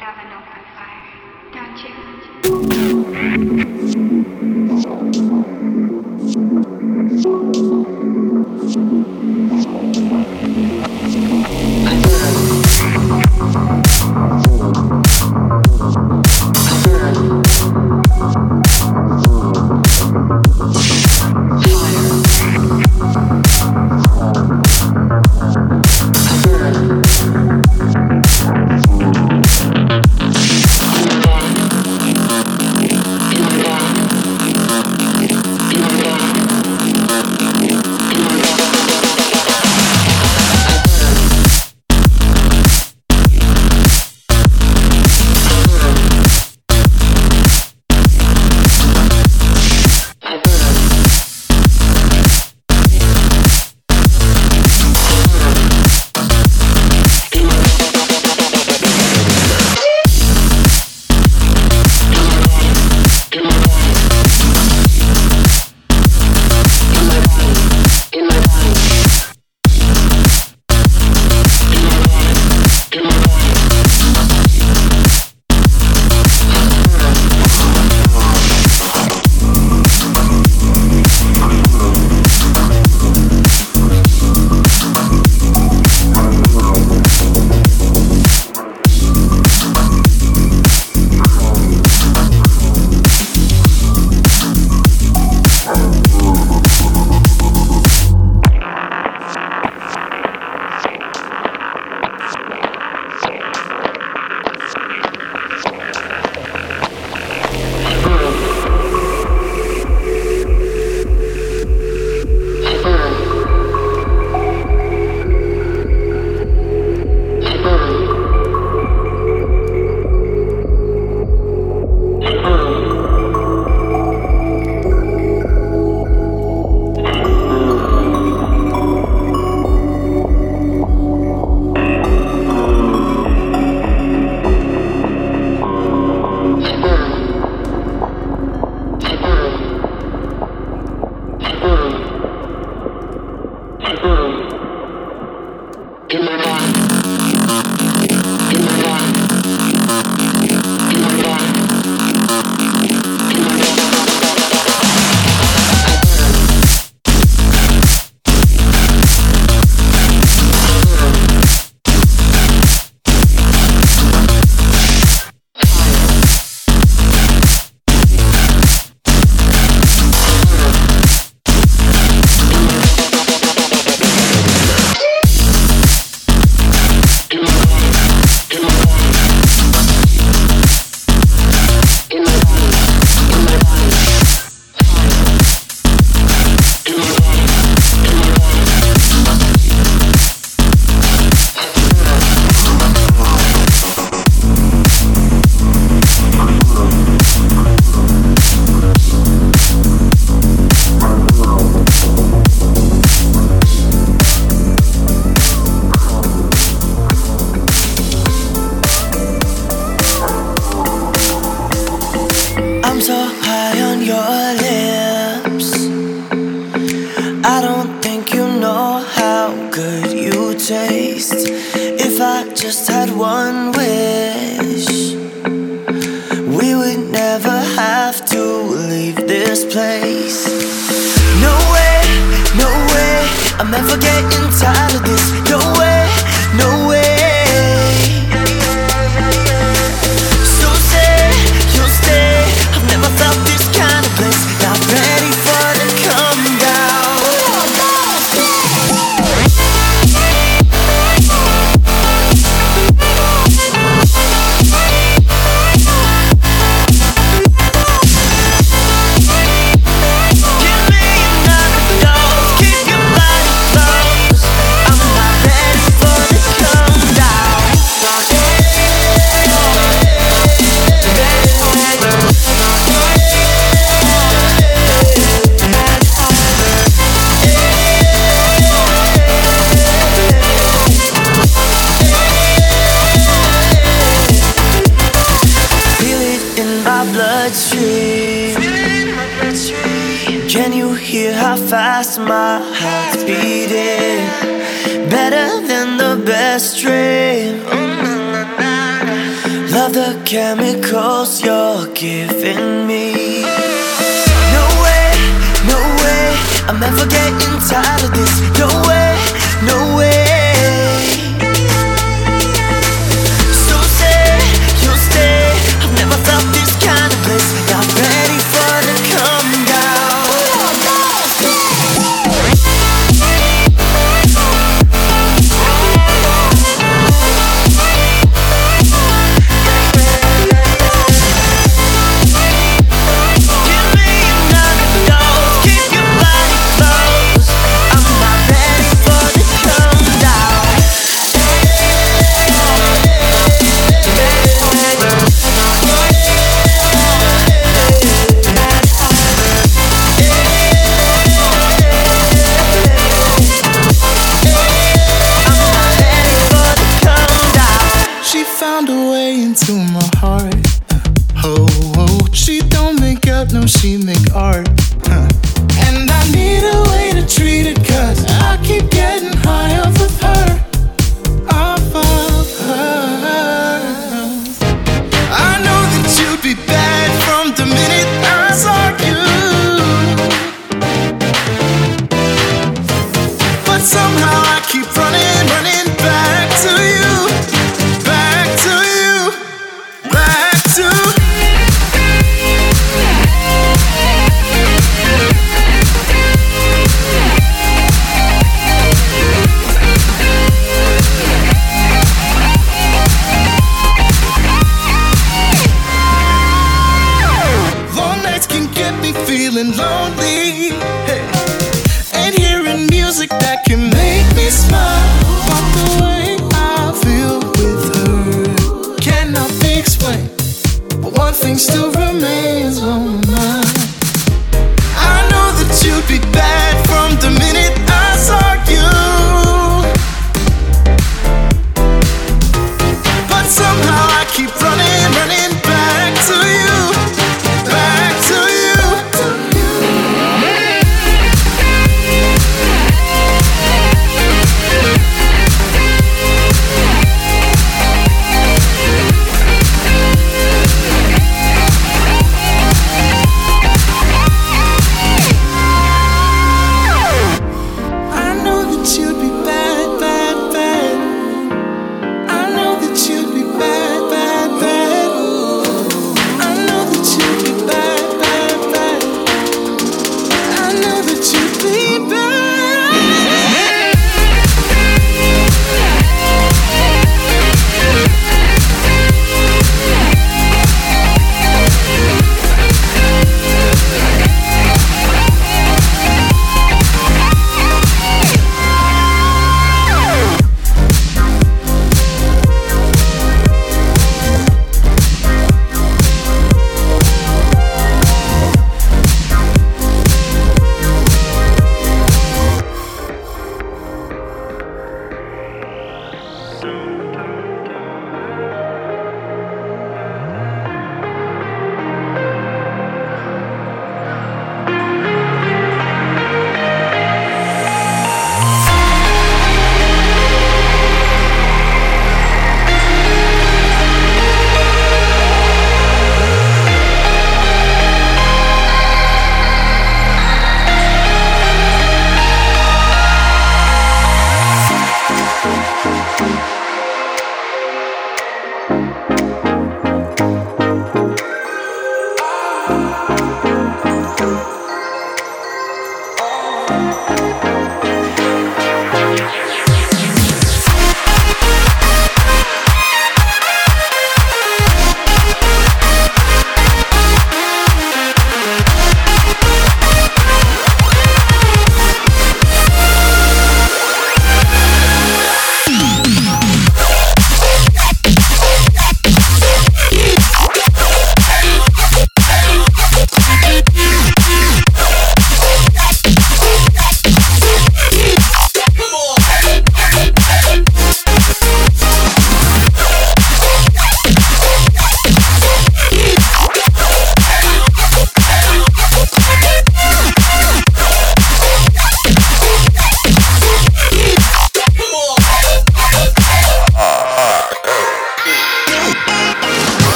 love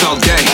chase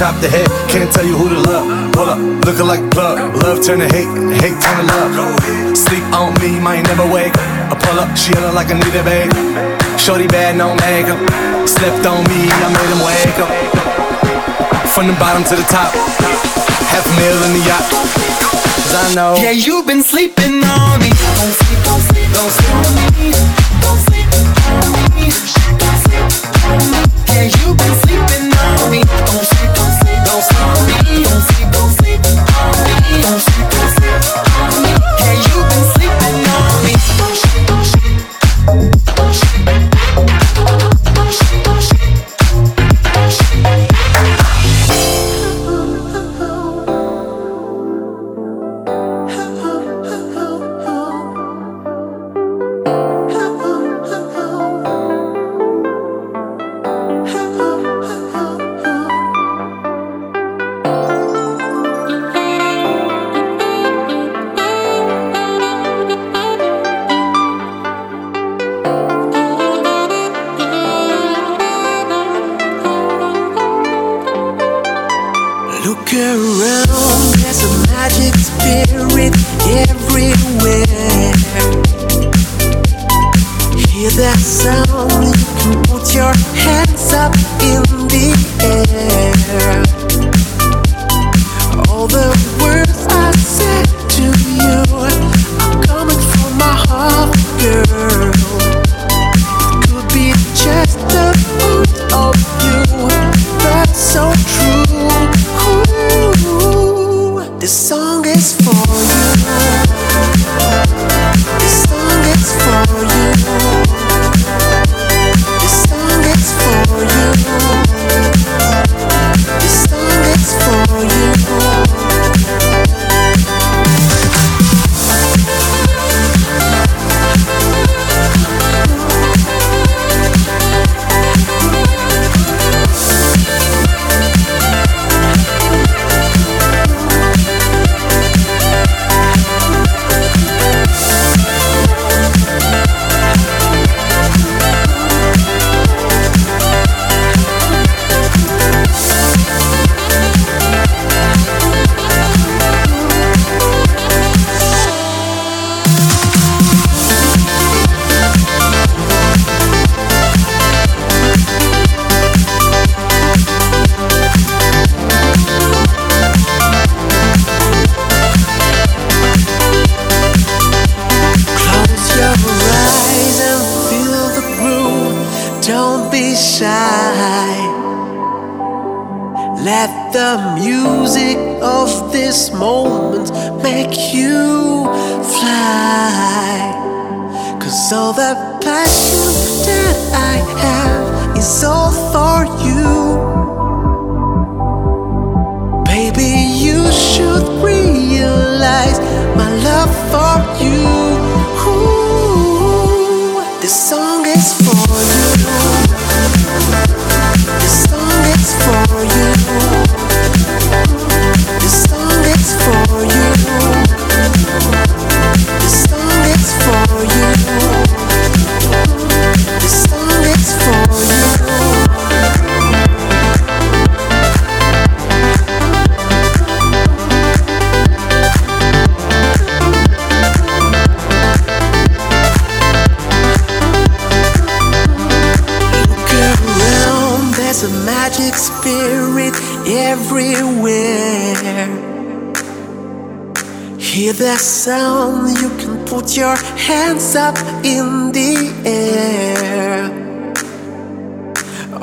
chop the head, can't tell you who to love. Pull up, looking like blood. Love turn to hate, hate turn to love. Sleep on me, might never wake. I pull up, she hella like a need a babe. Shorty bad, no makeup. Slept on me, I made him wake up. From the bottom to the top, half a meal in the yacht. Cause I know. Yeah, you've been sleeping on me. Don't sleep, don't sleep, don't sleep on me.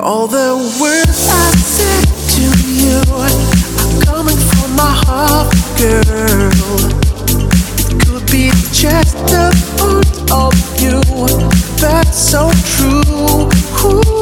All the words I said to you are coming from my heart, girl. It could be just the thought of you that's so true. Ooh.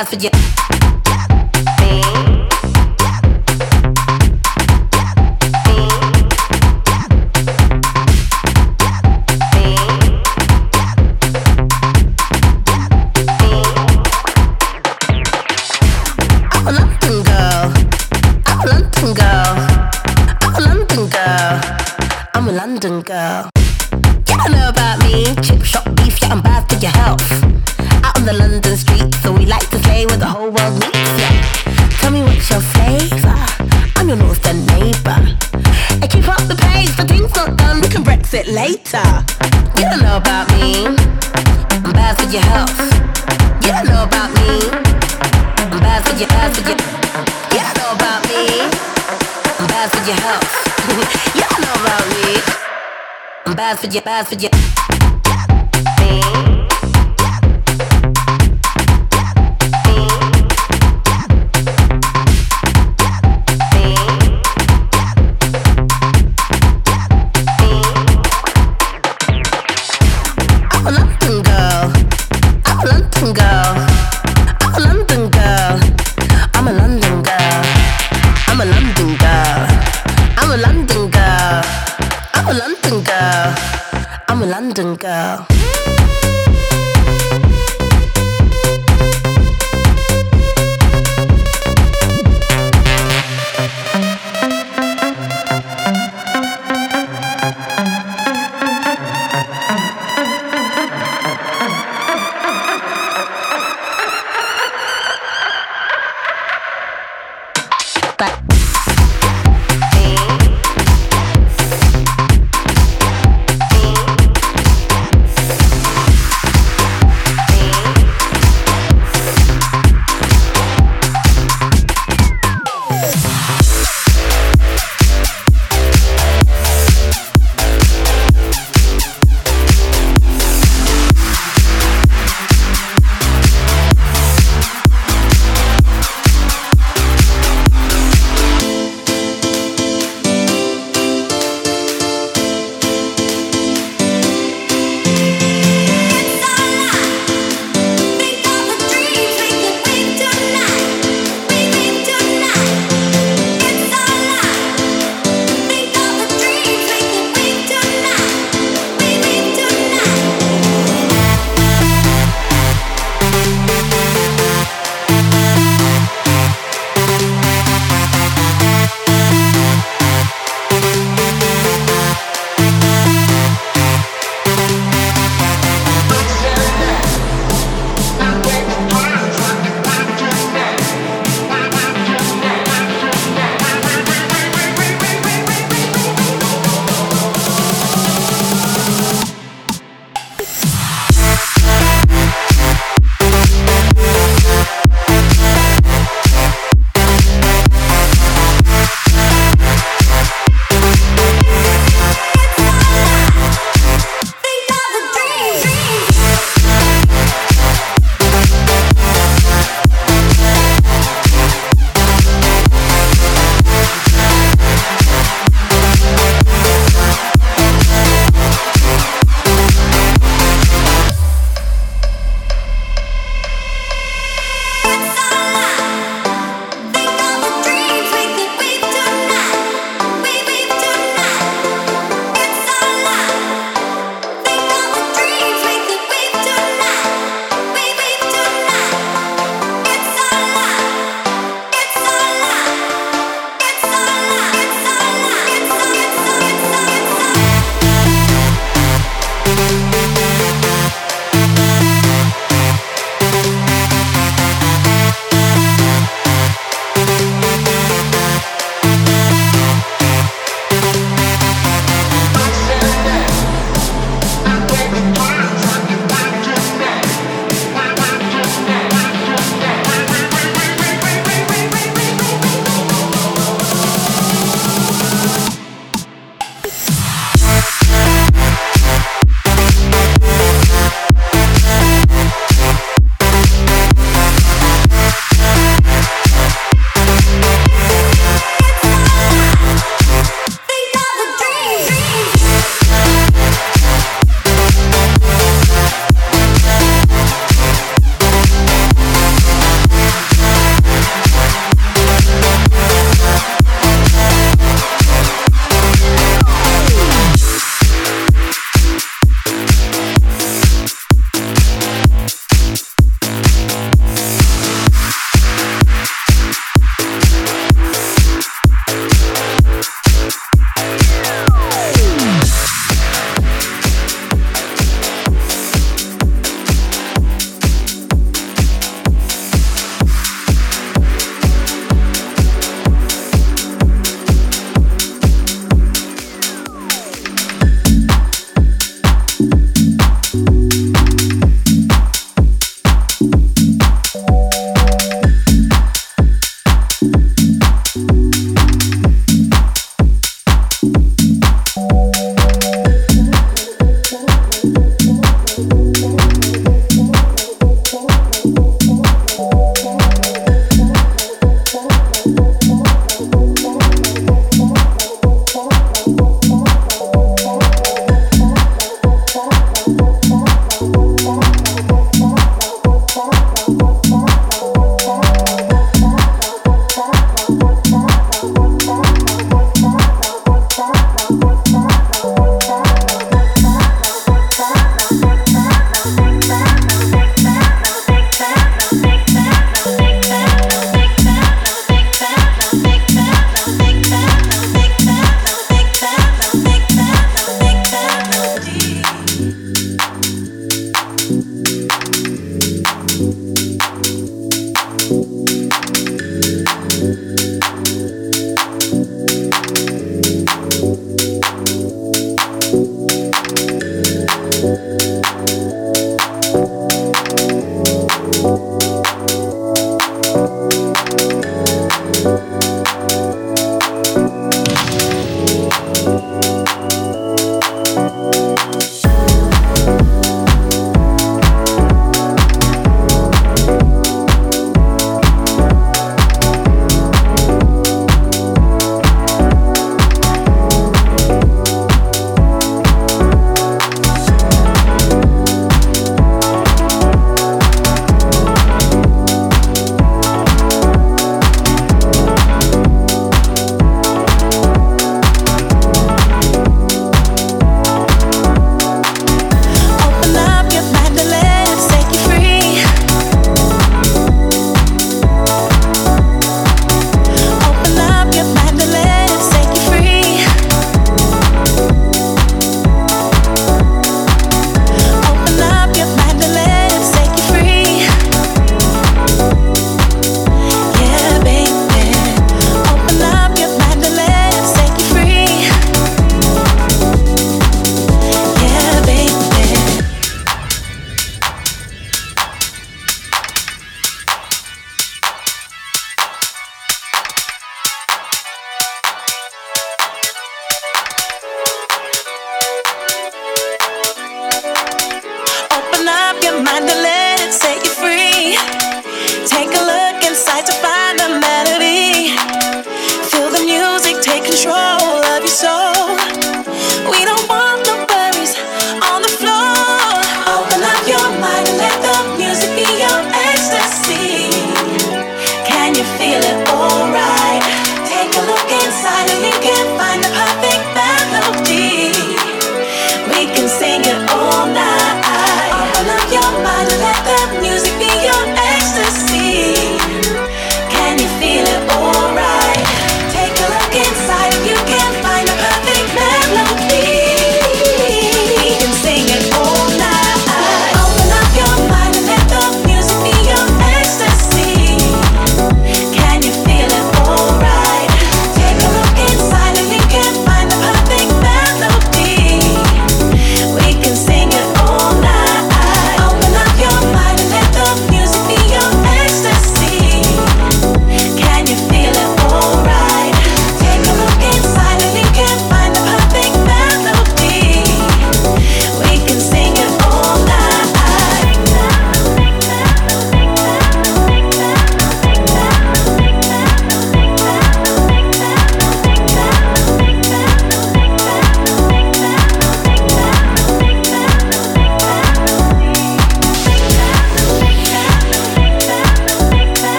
Bad for your,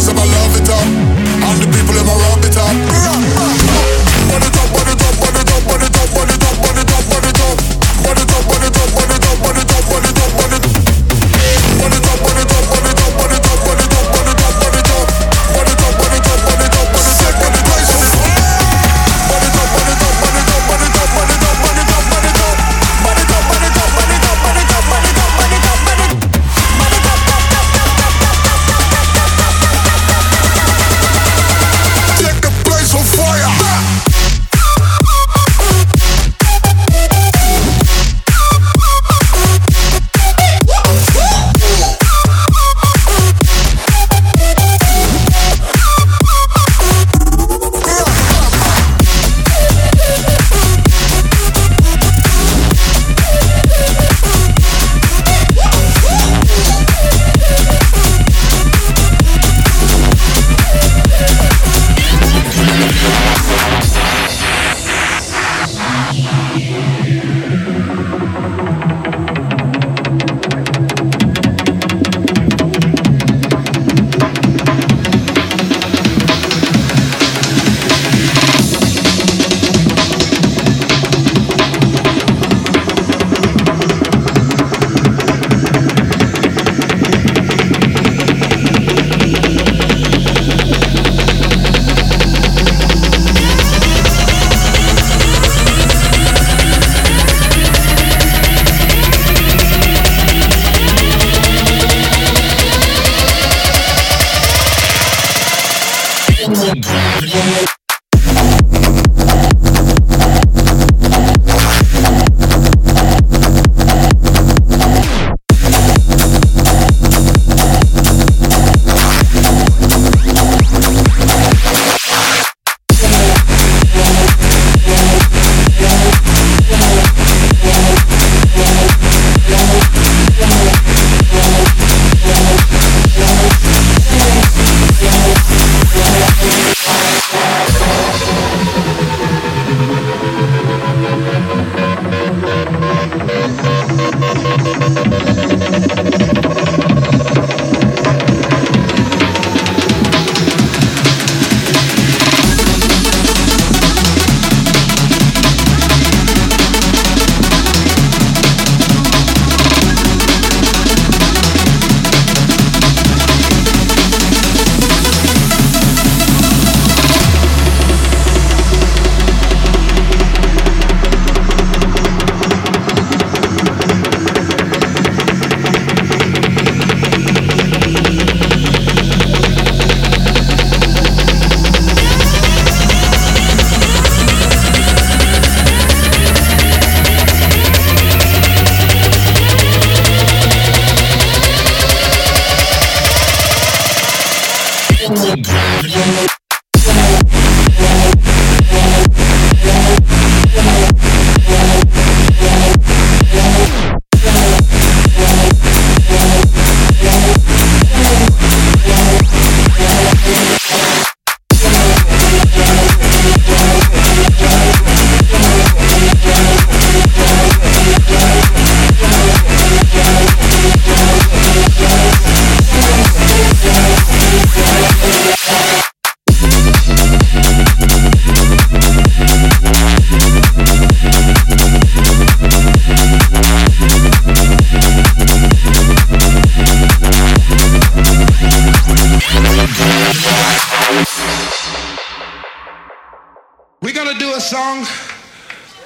Rise above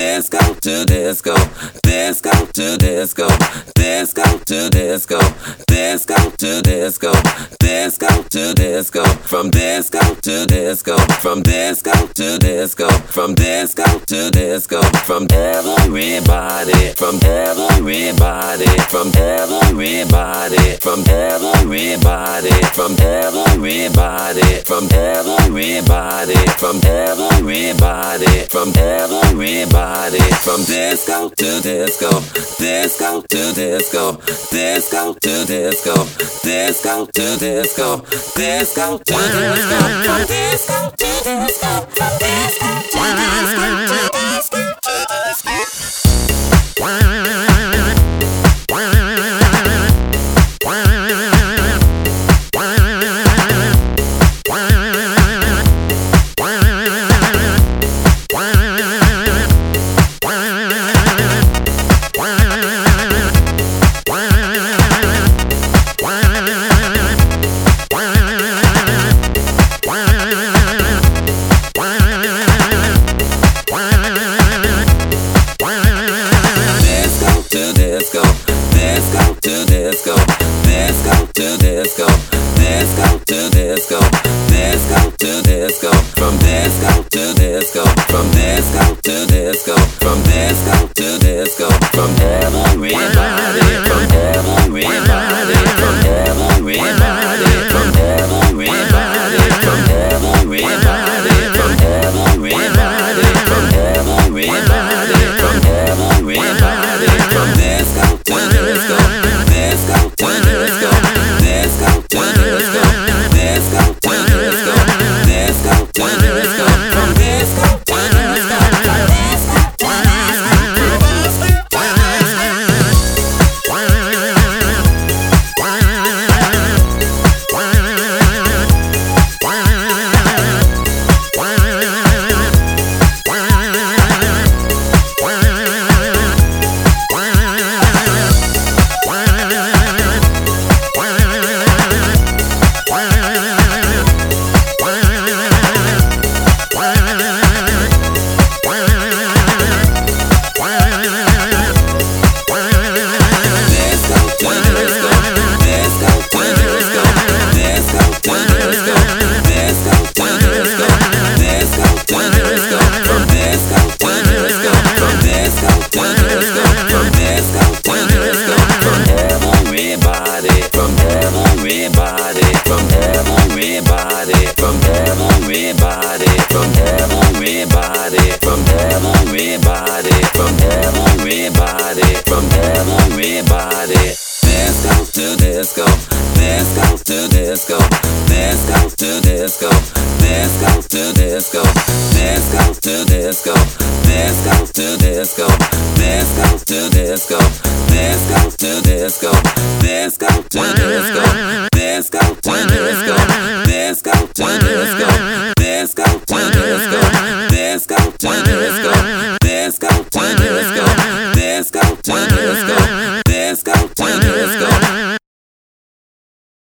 Disco to disco, disco to disco, disco to disco, disco to disco, disco to disco, from disco to disco, from disco to disco, from disco to disco, from everybody, from everybody, from everybody, from everybody, from everybody, from everybody, from everybody, from everybody, from disco to disco, disco to disco, disco to disco, disco to disco, disco to disco, disco to disco, disco to disco, to disco to disco. disco to disco, from disco to disco, from disco to disco, from disco to disco, from every.